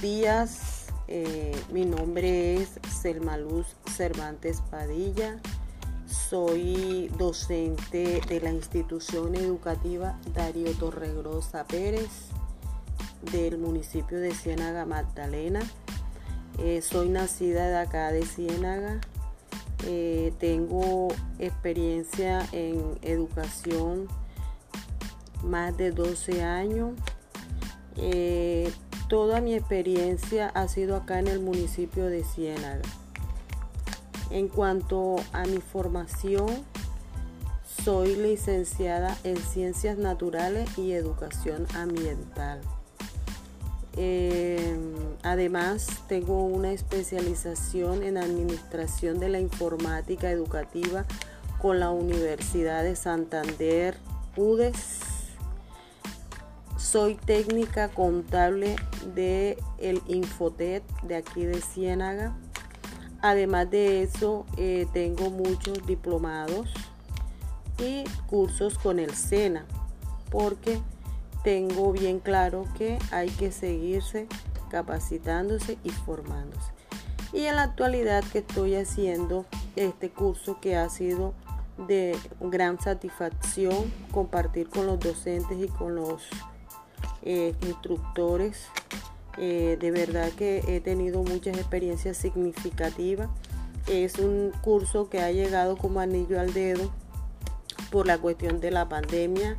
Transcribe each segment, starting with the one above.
días. Eh, mi nombre es Selma Luz Cervantes Padilla. Soy docente de la institución educativa Darío Torregrosa Pérez del municipio de Ciénaga Magdalena. Eh, soy nacida de acá de Ciénaga. Eh, tengo experiencia en educación más de 12 años. Toda mi experiencia ha sido acá en el municipio de Ciénaga. En cuanto a mi formación, soy licenciada en Ciencias Naturales y Educación Ambiental. Eh, además, tengo una especialización en Administración de la Informática Educativa con la Universidad de Santander, UDES soy técnica contable de Infotet de aquí de Ciénaga. Además de eso, eh, tengo muchos diplomados y cursos con el SENA, porque tengo bien claro que hay que seguirse capacitándose y formándose. Y en la actualidad que estoy haciendo este curso que ha sido de gran satisfacción compartir con los docentes y con los eh, instructores. Eh, de verdad que he tenido muchas experiencias significativas. Es un curso que ha llegado como anillo al dedo por la cuestión de la pandemia,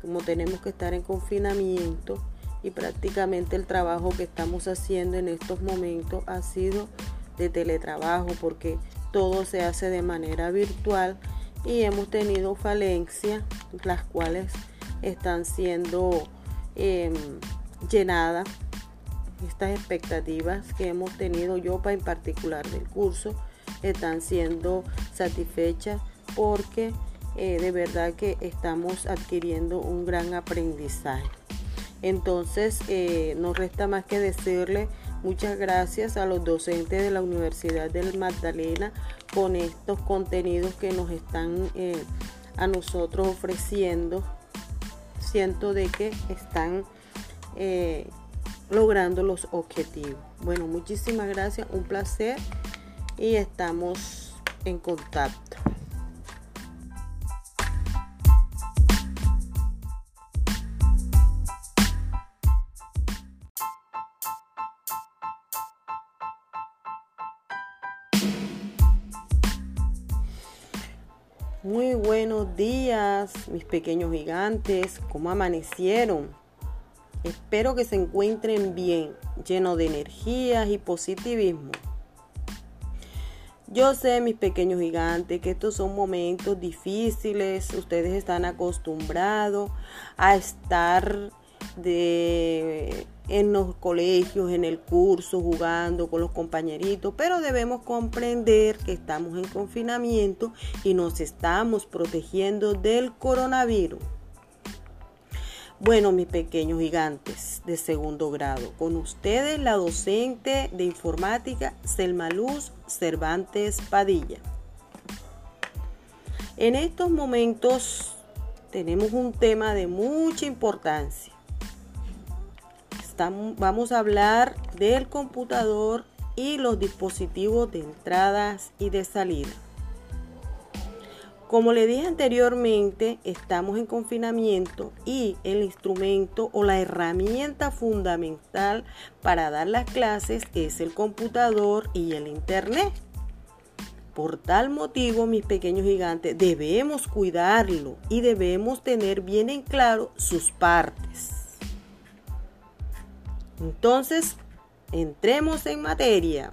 como tenemos que estar en confinamiento y prácticamente el trabajo que estamos haciendo en estos momentos ha sido de teletrabajo porque todo se hace de manera virtual y hemos tenido falencias las cuales están siendo Em, llenada estas expectativas que hemos tenido yo en particular del curso están siendo satisfechas porque eh, de verdad que estamos adquiriendo un gran aprendizaje. Entonces, eh, no resta más que decirle muchas gracias a los docentes de la Universidad del Magdalena con estos contenidos que nos están eh, a nosotros ofreciendo siento de que están eh, logrando los objetivos. Bueno, muchísimas gracias, un placer y estamos en contacto. Buenos días, mis pequeños gigantes. ¿Cómo amanecieron? Espero que se encuentren bien, llenos de energías y positivismo. Yo sé, mis pequeños gigantes, que estos son momentos difíciles. Ustedes están acostumbrados a estar de en los colegios, en el curso, jugando con los compañeritos, pero debemos comprender que estamos en confinamiento y nos estamos protegiendo del coronavirus. Bueno, mis pequeños gigantes de segundo grado, con ustedes la docente de informática Selma Luz Cervantes Padilla. En estos momentos tenemos un tema de mucha importancia vamos a hablar del computador y los dispositivos de entradas y de salida. Como le dije anteriormente, estamos en confinamiento y el instrumento o la herramienta fundamental para dar las clases es el computador y el internet. Por tal motivo, mis pequeños gigantes, debemos cuidarlo y debemos tener bien en claro sus partes. Entonces, entremos en materia.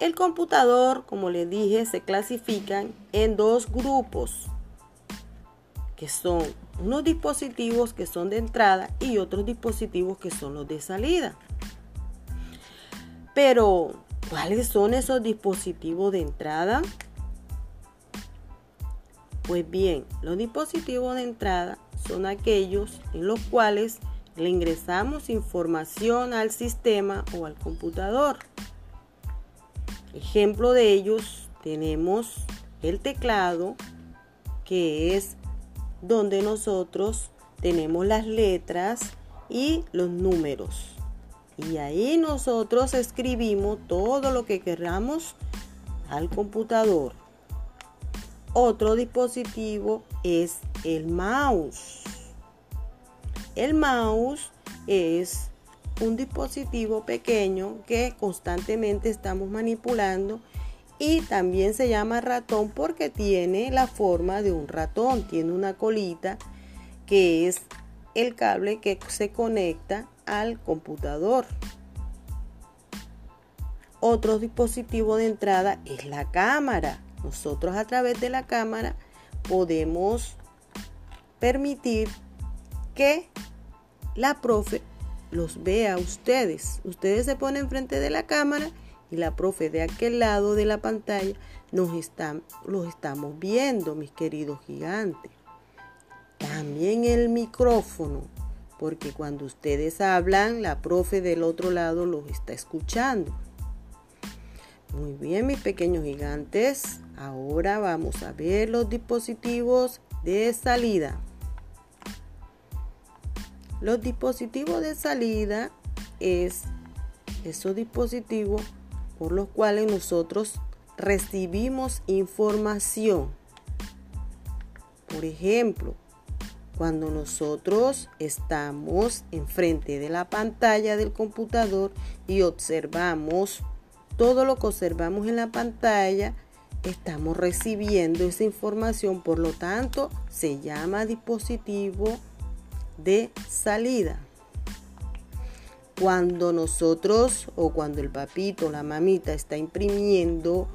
El computador, como les dije, se clasifican en dos grupos, que son unos dispositivos que son de entrada y otros dispositivos que son los de salida. Pero, ¿cuáles son esos dispositivos de entrada? Pues bien, los dispositivos de entrada son aquellos en los cuales le ingresamos información al sistema o al computador. Ejemplo de ellos tenemos el teclado, que es donde nosotros tenemos las letras y los números. Y ahí nosotros escribimos todo lo que queramos al computador. Otro dispositivo es el mouse. El mouse es un dispositivo pequeño que constantemente estamos manipulando y también se llama ratón porque tiene la forma de un ratón, tiene una colita que es el cable que se conecta al computador. Otro dispositivo de entrada es la cámara. Nosotros a través de la cámara podemos permitir que la profe los vea a ustedes. Ustedes se ponen frente de la cámara y la profe de aquel lado de la pantalla nos están, los estamos viendo, mis queridos gigantes. También el micrófono, porque cuando ustedes hablan, la profe del otro lado los está escuchando. Muy bien, mis pequeños gigantes. Ahora vamos a ver los dispositivos de salida. Los dispositivos de salida es esos dispositivos por los cuales nosotros recibimos información. Por ejemplo, cuando nosotros estamos enfrente de la pantalla del computador y observamos todo lo que observamos en la pantalla, estamos recibiendo esa información, por lo tanto, se llama dispositivo de salida. Cuando nosotros o cuando el papito o la mamita está imprimiendo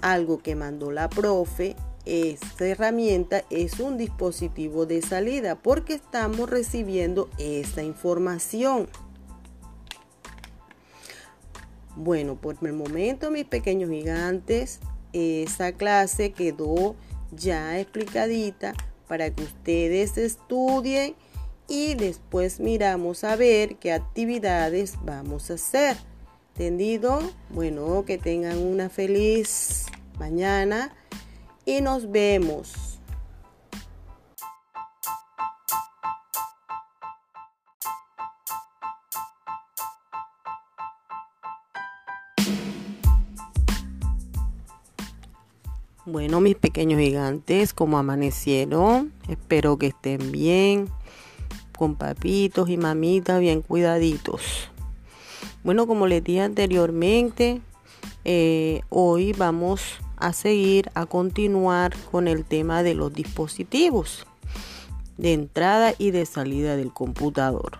algo que mandó la profe, esta herramienta es un dispositivo de salida porque estamos recibiendo esta información. Bueno, por el momento mis pequeños gigantes, esa clase quedó ya explicadita para que ustedes estudien y después miramos a ver qué actividades vamos a hacer. ¿Entendido? Bueno, que tengan una feliz mañana y nos vemos. Bueno, mis pequeños gigantes, como amanecieron, espero que estén bien, con papitos y mamitas bien cuidaditos. Bueno, como les dije anteriormente, eh, hoy vamos a seguir, a continuar con el tema de los dispositivos de entrada y de salida del computador.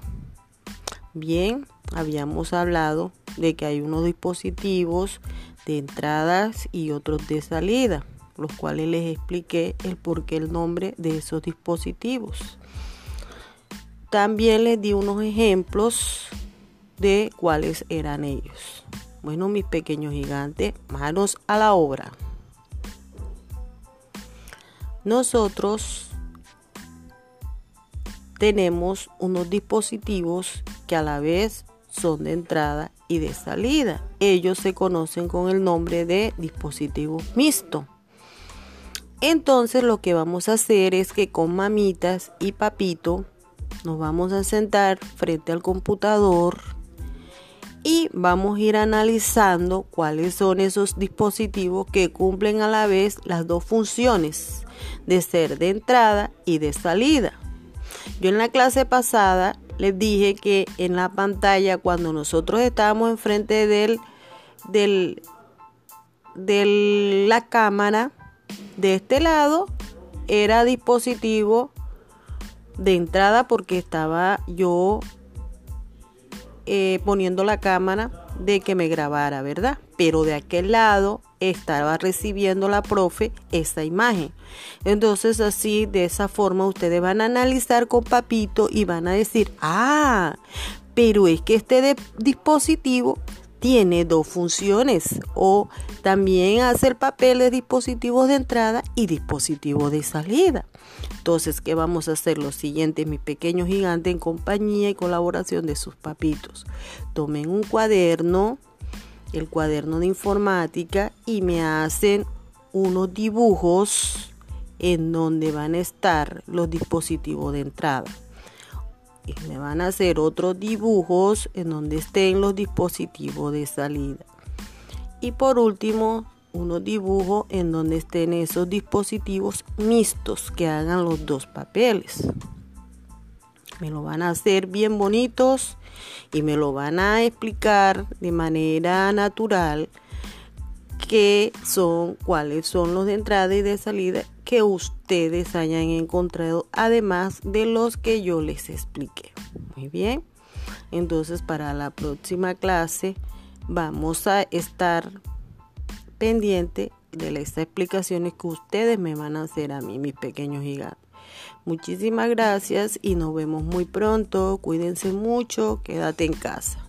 Bien, habíamos hablado de que hay unos dispositivos de entradas y otros de salida, los cuales les expliqué el por qué el nombre de esos dispositivos. También les di unos ejemplos de cuáles eran ellos. Bueno, mis pequeños gigantes, manos a la obra. Nosotros tenemos unos dispositivos que a la vez son de entrada y de salida. Ellos se conocen con el nombre de dispositivo mixto. Entonces lo que vamos a hacer es que con mamitas y papito nos vamos a sentar frente al computador y vamos a ir analizando cuáles son esos dispositivos que cumplen a la vez las dos funciones de ser de entrada y de salida. Yo en la clase pasada les dije que en la pantalla cuando nosotros estábamos enfrente del, de la cámara de este lado era dispositivo de entrada porque estaba yo eh, poniendo la cámara de que me grabara, ¿verdad? Pero de aquel lado estaba recibiendo la profe esa imagen. Entonces así, de esa forma, ustedes van a analizar con papito y van a decir, ah, pero es que este dispositivo tiene dos funciones o también hace el papel de dispositivos de entrada y dispositivos de salida. Entonces, ¿qué vamos a hacer? Lo siguiente, mi pequeño gigante en compañía y colaboración de sus papitos. Tomen un cuaderno, el cuaderno de informática y me hacen unos dibujos en donde van a estar los dispositivos de entrada. Y me van a hacer otros dibujos en donde estén los dispositivos de salida. Y por último, unos dibujos en donde estén esos dispositivos mixtos que hagan los dos papeles. Me lo van a hacer bien bonitos y me lo van a explicar de manera natural qué son, cuáles son los de entrada y de salida que ustedes hayan encontrado, además de los que yo les expliqué. Muy bien. Entonces, para la próxima clase vamos a estar pendiente de las explicaciones que ustedes me van a hacer a mí, mis pequeños gigantes. Muchísimas gracias y nos vemos muy pronto. Cuídense mucho, quédate en casa.